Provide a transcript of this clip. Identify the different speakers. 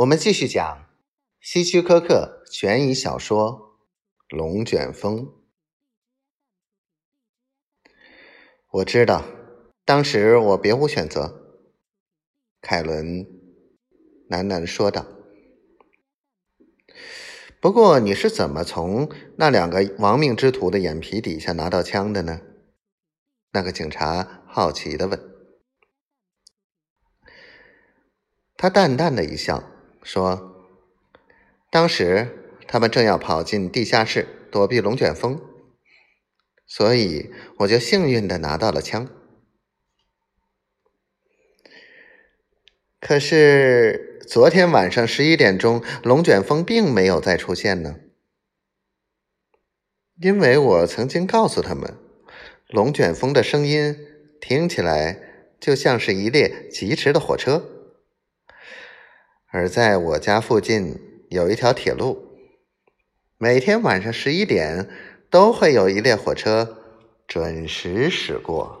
Speaker 1: 我们继续讲希区柯克悬疑小说《龙卷风》。我知道，当时我别无选择。凯伦喃喃说道。不过，你是怎么从那两个亡命之徒的眼皮底下拿到枪的呢？那个警察好奇的问。他淡淡的一笑。说：“当时他们正要跑进地下室躲避龙卷风，所以我就幸运的拿到了枪。可是昨天晚上十一点钟，龙卷风并没有再出现呢，因为我曾经告诉他们，龙卷风的声音听起来就像是一列疾驰的火车。”而在我家附近有一条铁路，每天晚上十一点都会有一列火车准时驶过。